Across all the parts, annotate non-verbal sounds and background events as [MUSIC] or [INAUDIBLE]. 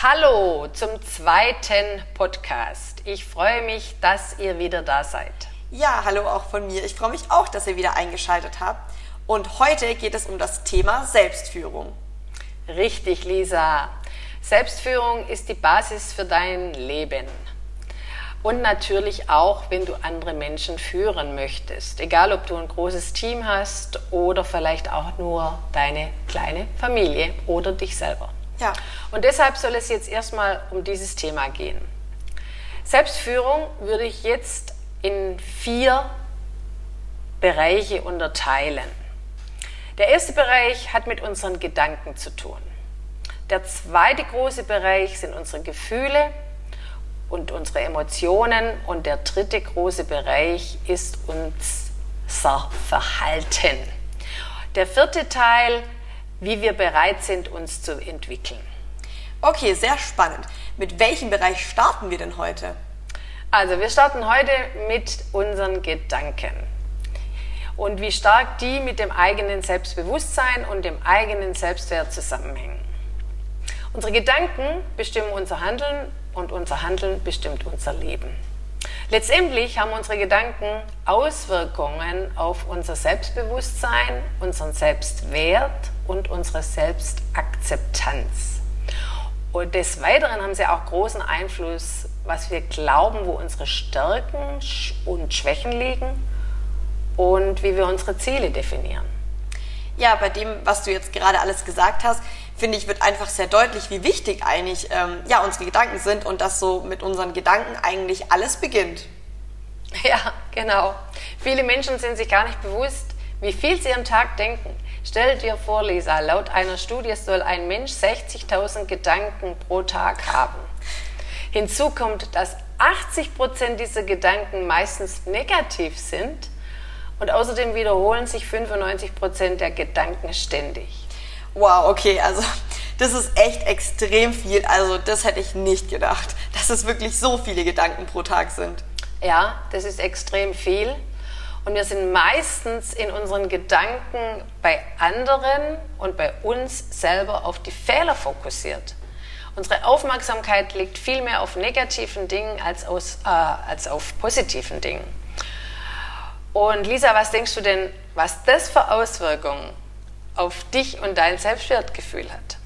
Hallo zum zweiten Podcast. Ich freue mich, dass ihr wieder da seid. Ja, hallo auch von mir. Ich freue mich auch, dass ihr wieder eingeschaltet habt. Und heute geht es um das Thema Selbstführung. Richtig, Lisa. Selbstführung ist die Basis für dein Leben. Und natürlich auch, wenn du andere Menschen führen möchtest. Egal, ob du ein großes Team hast oder vielleicht auch nur deine kleine Familie oder dich selber. Ja. Und deshalb soll es jetzt erstmal um dieses Thema gehen. Selbstführung würde ich jetzt in vier Bereiche unterteilen. Der erste Bereich hat mit unseren Gedanken zu tun. Der zweite große Bereich sind unsere Gefühle und unsere Emotionen. Und der dritte große Bereich ist unser Verhalten. Der vierte Teil, wie wir bereit sind, uns zu entwickeln. Okay, sehr spannend. Mit welchem Bereich starten wir denn heute? Also, wir starten heute mit unseren Gedanken und wie stark die mit dem eigenen Selbstbewusstsein und dem eigenen Selbstwert zusammenhängen. Unsere Gedanken bestimmen unser Handeln und unser Handeln bestimmt unser Leben. Letztendlich haben unsere Gedanken Auswirkungen auf unser Selbstbewusstsein, unseren Selbstwert und unsere Selbstakzeptanz. Und des Weiteren haben sie auch großen Einfluss, was wir glauben, wo unsere Stärken und Schwächen liegen und wie wir unsere Ziele definieren. Ja, bei dem, was du jetzt gerade alles gesagt hast, finde ich, wird einfach sehr deutlich, wie wichtig eigentlich ähm, ja, unsere Gedanken sind und dass so mit unseren Gedanken eigentlich alles beginnt. [LAUGHS] Ja, genau. Viele Menschen sind sich gar nicht bewusst, wie viel sie am Tag denken. Stell dir vor, Lisa, laut einer Studie soll ein Mensch 60.000 Gedanken pro Tag haben. Hinzu kommt, dass 80 Prozent dieser Gedanken meistens negativ sind und außerdem wiederholen sich 95 Prozent der Gedanken ständig. Wow, okay, also das ist echt extrem viel. Also das hätte ich nicht gedacht, dass es wirklich so viele Gedanken pro Tag sind. Ja, das ist extrem viel. Und wir sind meistens in unseren Gedanken bei anderen und bei uns selber auf die Fehler fokussiert. Unsere Aufmerksamkeit liegt viel mehr auf negativen Dingen als, aus, äh, als auf positiven Dingen. Und Lisa, was denkst du denn, was das für Auswirkungen auf dich und dein Selbstwertgefühl hat?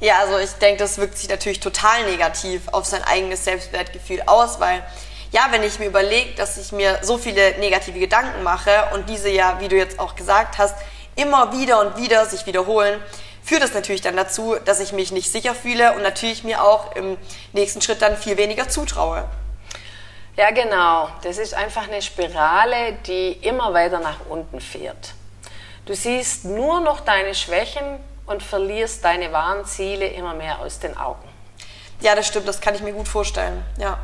Ja, also ich denke, das wirkt sich natürlich total negativ auf sein eigenes Selbstwertgefühl aus, weil ja, wenn ich mir überlege, dass ich mir so viele negative Gedanken mache und diese ja, wie du jetzt auch gesagt hast, immer wieder und wieder sich wiederholen, führt es natürlich dann dazu, dass ich mich nicht sicher fühle und natürlich mir auch im nächsten Schritt dann viel weniger zutraue. Ja, genau. Das ist einfach eine Spirale, die immer weiter nach unten fährt. Du siehst nur noch deine Schwächen und verlierst deine wahren Ziele immer mehr aus den Augen. Ja, das stimmt, das kann ich mir gut vorstellen. Ja.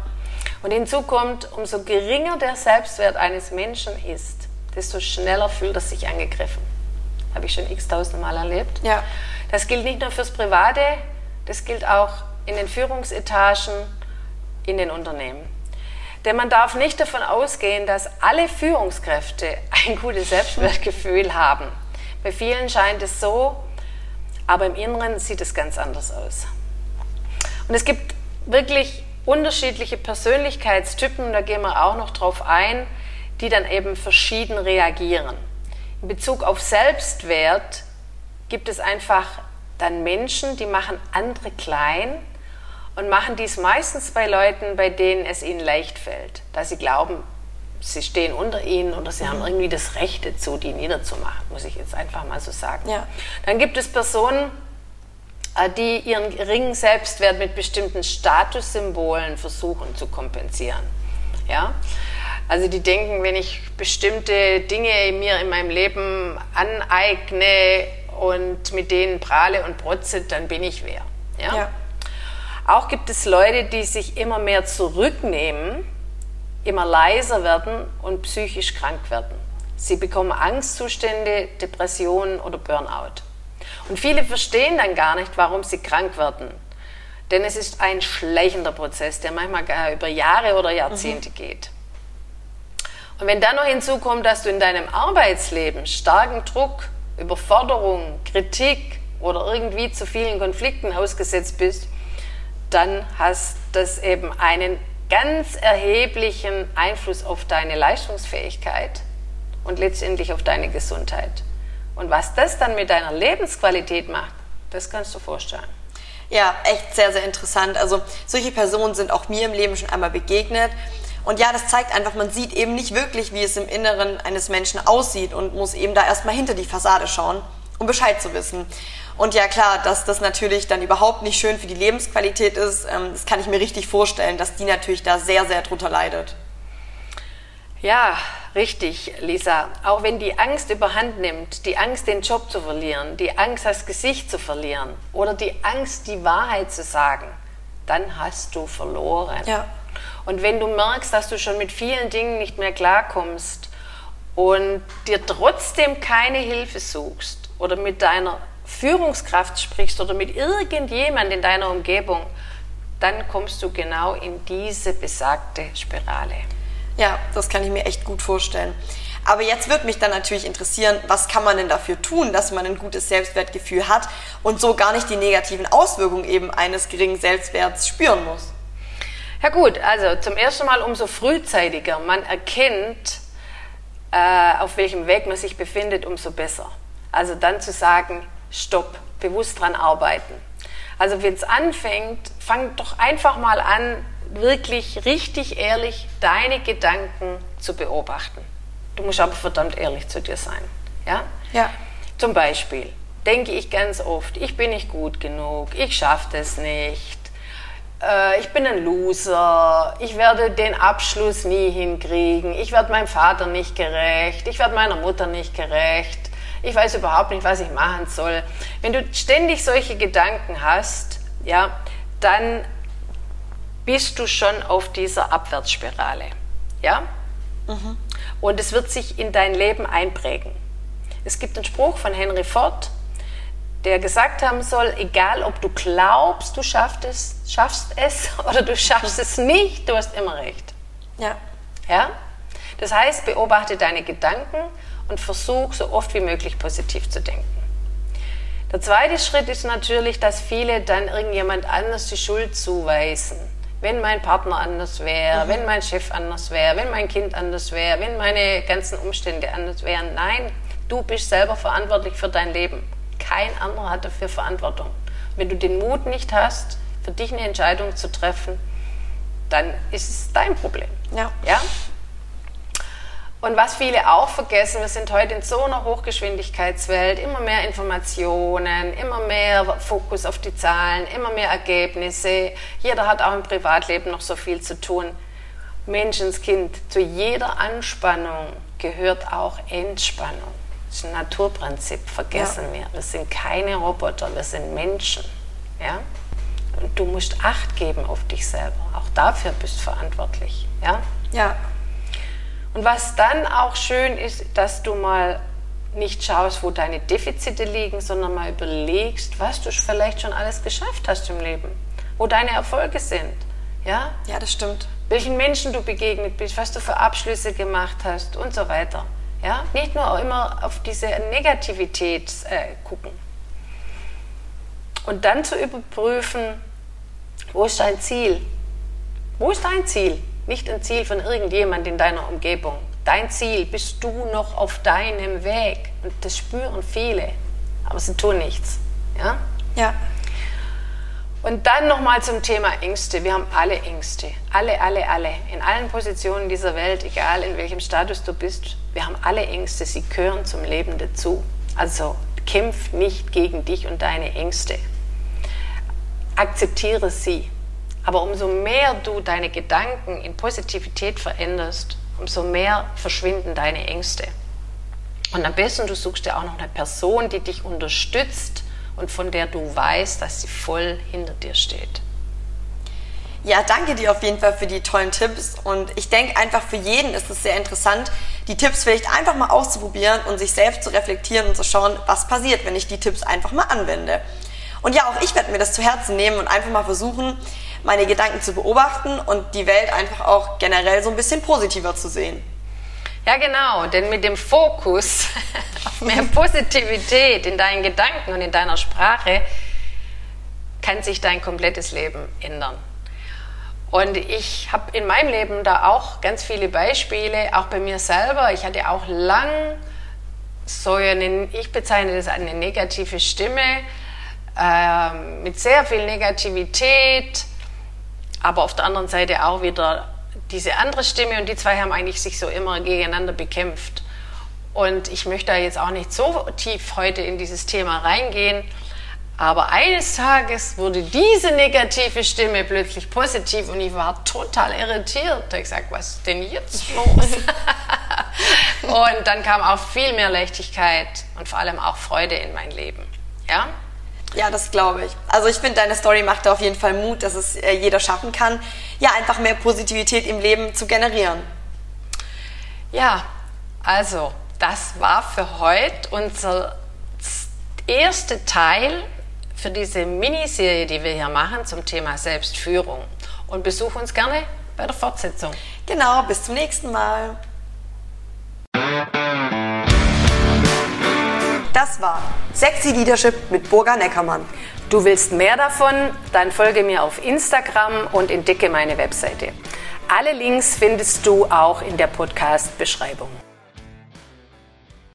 Und hinzu kommt, umso geringer der Selbstwert eines Menschen ist, desto schneller fühlt er sich angegriffen. Habe ich schon x-tausend Mal erlebt. Ja. Das gilt nicht nur fürs Private, das gilt auch in den Führungsetagen, in den Unternehmen. Denn man darf nicht davon ausgehen, dass alle Führungskräfte ein gutes Selbstwertgefühl haben. Bei vielen scheint es so, aber im Inneren sieht es ganz anders aus. Und es gibt wirklich unterschiedliche Persönlichkeitstypen, da gehen wir auch noch drauf ein, die dann eben verschieden reagieren. In Bezug auf Selbstwert gibt es einfach dann Menschen, die machen andere klein und machen dies meistens bei Leuten, bei denen es ihnen leicht fällt, da sie glauben, sie stehen unter ihnen oder sie mhm. haben irgendwie das Recht dazu, die niederzumachen, muss ich jetzt einfach mal so sagen. Ja. Dann gibt es Personen, äh, die ihren geringen Selbstwert mit bestimmten Statussymbolen versuchen zu kompensieren. Ja? Also die denken, wenn ich bestimmte Dinge mir in meinem Leben aneigne und mit denen prahle und protze, dann bin ich wer. Ja? ja. Auch gibt es Leute, die sich immer mehr zurücknehmen, immer leiser werden und psychisch krank werden. Sie bekommen Angstzustände, Depressionen oder Burnout. Und viele verstehen dann gar nicht, warum sie krank werden. Denn es ist ein schleichender Prozess, der manchmal über Jahre oder Jahrzehnte mhm. geht. Und wenn dann noch hinzukommt, dass du in deinem Arbeitsleben starken Druck, Überforderung, Kritik oder irgendwie zu vielen Konflikten ausgesetzt bist, dann hast das eben einen ganz erheblichen Einfluss auf deine Leistungsfähigkeit und letztendlich auf deine Gesundheit. Und was das dann mit deiner Lebensqualität macht, das kannst du vorstellen. Ja, echt sehr, sehr interessant. Also solche Personen sind auch mir im Leben schon einmal begegnet. Und ja, das zeigt einfach, man sieht eben nicht wirklich, wie es im Inneren eines Menschen aussieht und muss eben da erstmal hinter die Fassade schauen, um Bescheid zu wissen. Und ja klar, dass das natürlich dann überhaupt nicht schön für die Lebensqualität ist, ähm, das kann ich mir richtig vorstellen, dass die natürlich da sehr, sehr drunter leidet. Ja, richtig, Lisa. Auch wenn die Angst überhand nimmt, die Angst, den Job zu verlieren, die Angst, das Gesicht zu verlieren oder die Angst, die Wahrheit zu sagen, dann hast du verloren. Ja. Und wenn du merkst, dass du schon mit vielen Dingen nicht mehr klarkommst und dir trotzdem keine Hilfe suchst oder mit deiner Führungskraft sprichst oder mit irgendjemand in deiner Umgebung, dann kommst du genau in diese besagte Spirale. Ja, das kann ich mir echt gut vorstellen. Aber jetzt wird mich dann natürlich interessieren, was kann man denn dafür tun, dass man ein gutes Selbstwertgefühl hat und so gar nicht die negativen Auswirkungen eben eines geringen Selbstwerts spüren muss. Ja gut, also zum ersten Mal umso frühzeitiger man erkennt, äh, auf welchem Weg man sich befindet, umso besser. Also dann zu sagen, stopp, bewusst dran arbeiten. Also wenn es anfängt, fang doch einfach mal an, wirklich richtig ehrlich deine Gedanken zu beobachten. Du musst aber verdammt ehrlich zu dir sein. Ja? Ja. Zum Beispiel denke ich ganz oft, ich bin nicht gut genug, ich schaffe das nicht, äh, ich bin ein Loser, ich werde den Abschluss nie hinkriegen, ich werde meinem Vater nicht gerecht, ich werde meiner Mutter nicht gerecht, ich weiß überhaupt nicht, was ich machen soll. Wenn du ständig solche Gedanken hast, ja, dann bist du schon auf dieser Abwärtsspirale. Ja? Mhm. Und es wird sich in dein Leben einprägen. Es gibt einen Spruch von Henry Ford, der gesagt haben soll, egal ob du glaubst, du schaffst es, schaffst es [LAUGHS] oder du schaffst es nicht, du hast immer recht. Ja. Ja? Das heißt, beobachte deine Gedanken und versuch so oft wie möglich positiv zu denken. Der zweite Schritt ist natürlich, dass viele dann irgendjemand anders die Schuld zuweisen. Wenn mein Partner anders wäre, mhm. wenn mein Chef anders wäre, wenn mein Kind anders wäre, wenn meine ganzen Umstände anders wären. Nein, du bist selber verantwortlich für dein Leben. Kein anderer hat dafür Verantwortung. Wenn du den Mut nicht hast, für dich eine Entscheidung zu treffen, dann ist es dein Problem. Ja. ja? Und was viele auch vergessen, wir sind heute in so einer Hochgeschwindigkeitswelt, immer mehr Informationen, immer mehr Fokus auf die Zahlen, immer mehr Ergebnisse. Jeder hat auch im Privatleben noch so viel zu tun. Menschenskind, zu jeder Anspannung gehört auch Entspannung. Das ist ein Naturprinzip, vergessen ja. wir. Wir sind keine Roboter, wir sind Menschen. Ja? Und du musst Acht geben auf dich selber. Auch dafür bist du verantwortlich. Ja? Ja. Und was dann auch schön ist, dass du mal nicht schaust, wo deine Defizite liegen, sondern mal überlegst, was du vielleicht schon alles geschafft hast im Leben, wo deine Erfolge sind. Ja? Ja, das stimmt. Welchen Menschen du begegnet bist, was du für Abschlüsse gemacht hast und so weiter. Ja? Nicht nur immer auf diese Negativität äh, gucken. Und dann zu überprüfen, wo ist dein Ziel? Wo ist dein Ziel? Nicht ein Ziel von irgendjemand in deiner Umgebung. Dein Ziel bist du noch auf deinem Weg. Und das spüren viele, aber sie tun nichts. Ja? Ja. Und dann nochmal zum Thema Ängste. Wir haben alle Ängste. Alle, alle, alle. In allen Positionen dieser Welt, egal in welchem Status du bist, wir haben alle Ängste. Sie gehören zum Leben dazu. Also kämpf nicht gegen dich und deine Ängste. Akzeptiere sie. Aber umso mehr du deine Gedanken in Positivität veränderst, umso mehr verschwinden deine Ängste. Und am besten, du suchst dir auch noch eine Person, die dich unterstützt und von der du weißt, dass sie voll hinter dir steht. Ja, danke dir auf jeden Fall für die tollen Tipps. Und ich denke einfach für jeden ist es sehr interessant, die Tipps vielleicht einfach mal auszuprobieren und sich selbst zu reflektieren und zu schauen, was passiert, wenn ich die Tipps einfach mal anwende. Und ja, auch ich werde mir das zu Herzen nehmen und einfach mal versuchen, meine Gedanken zu beobachten und die Welt einfach auch generell so ein bisschen positiver zu sehen. Ja, genau, denn mit dem Fokus [LAUGHS] auf mehr [LAUGHS] Positivität in deinen Gedanken und in deiner Sprache kann sich dein komplettes Leben ändern. Und ich habe in meinem Leben da auch ganz viele Beispiele, auch bei mir selber. Ich hatte auch lang so eine, ich bezeichne das eine negative Stimme äh, mit sehr viel Negativität, aber auf der anderen Seite auch wieder diese andere Stimme und die zwei haben eigentlich sich so immer gegeneinander bekämpft. Und ich möchte da jetzt auch nicht so tief heute in dieses Thema reingehen, aber eines Tages wurde diese negative Stimme plötzlich positiv und ich war total irritiert. Ich habe gesagt, was ist denn jetzt los? [LAUGHS] und dann kam auch viel mehr Leichtigkeit und vor allem auch Freude in mein Leben. Ja? Ja, das glaube ich. Also ich finde, deine Story macht da auf jeden Fall Mut, dass es äh, jeder schaffen kann, ja, einfach mehr Positivität im Leben zu generieren. Ja, also das war für heute unser erster Teil für diese Miniserie, die wir hier machen zum Thema Selbstführung. Und besuch uns gerne bei der Fortsetzung. Genau, bis zum nächsten Mal. Das war Sexy Leadership mit Burga Neckermann. Du willst mehr davon? Dann folge mir auf Instagram und entdecke meine Webseite. Alle Links findest du auch in der Podcast-Beschreibung.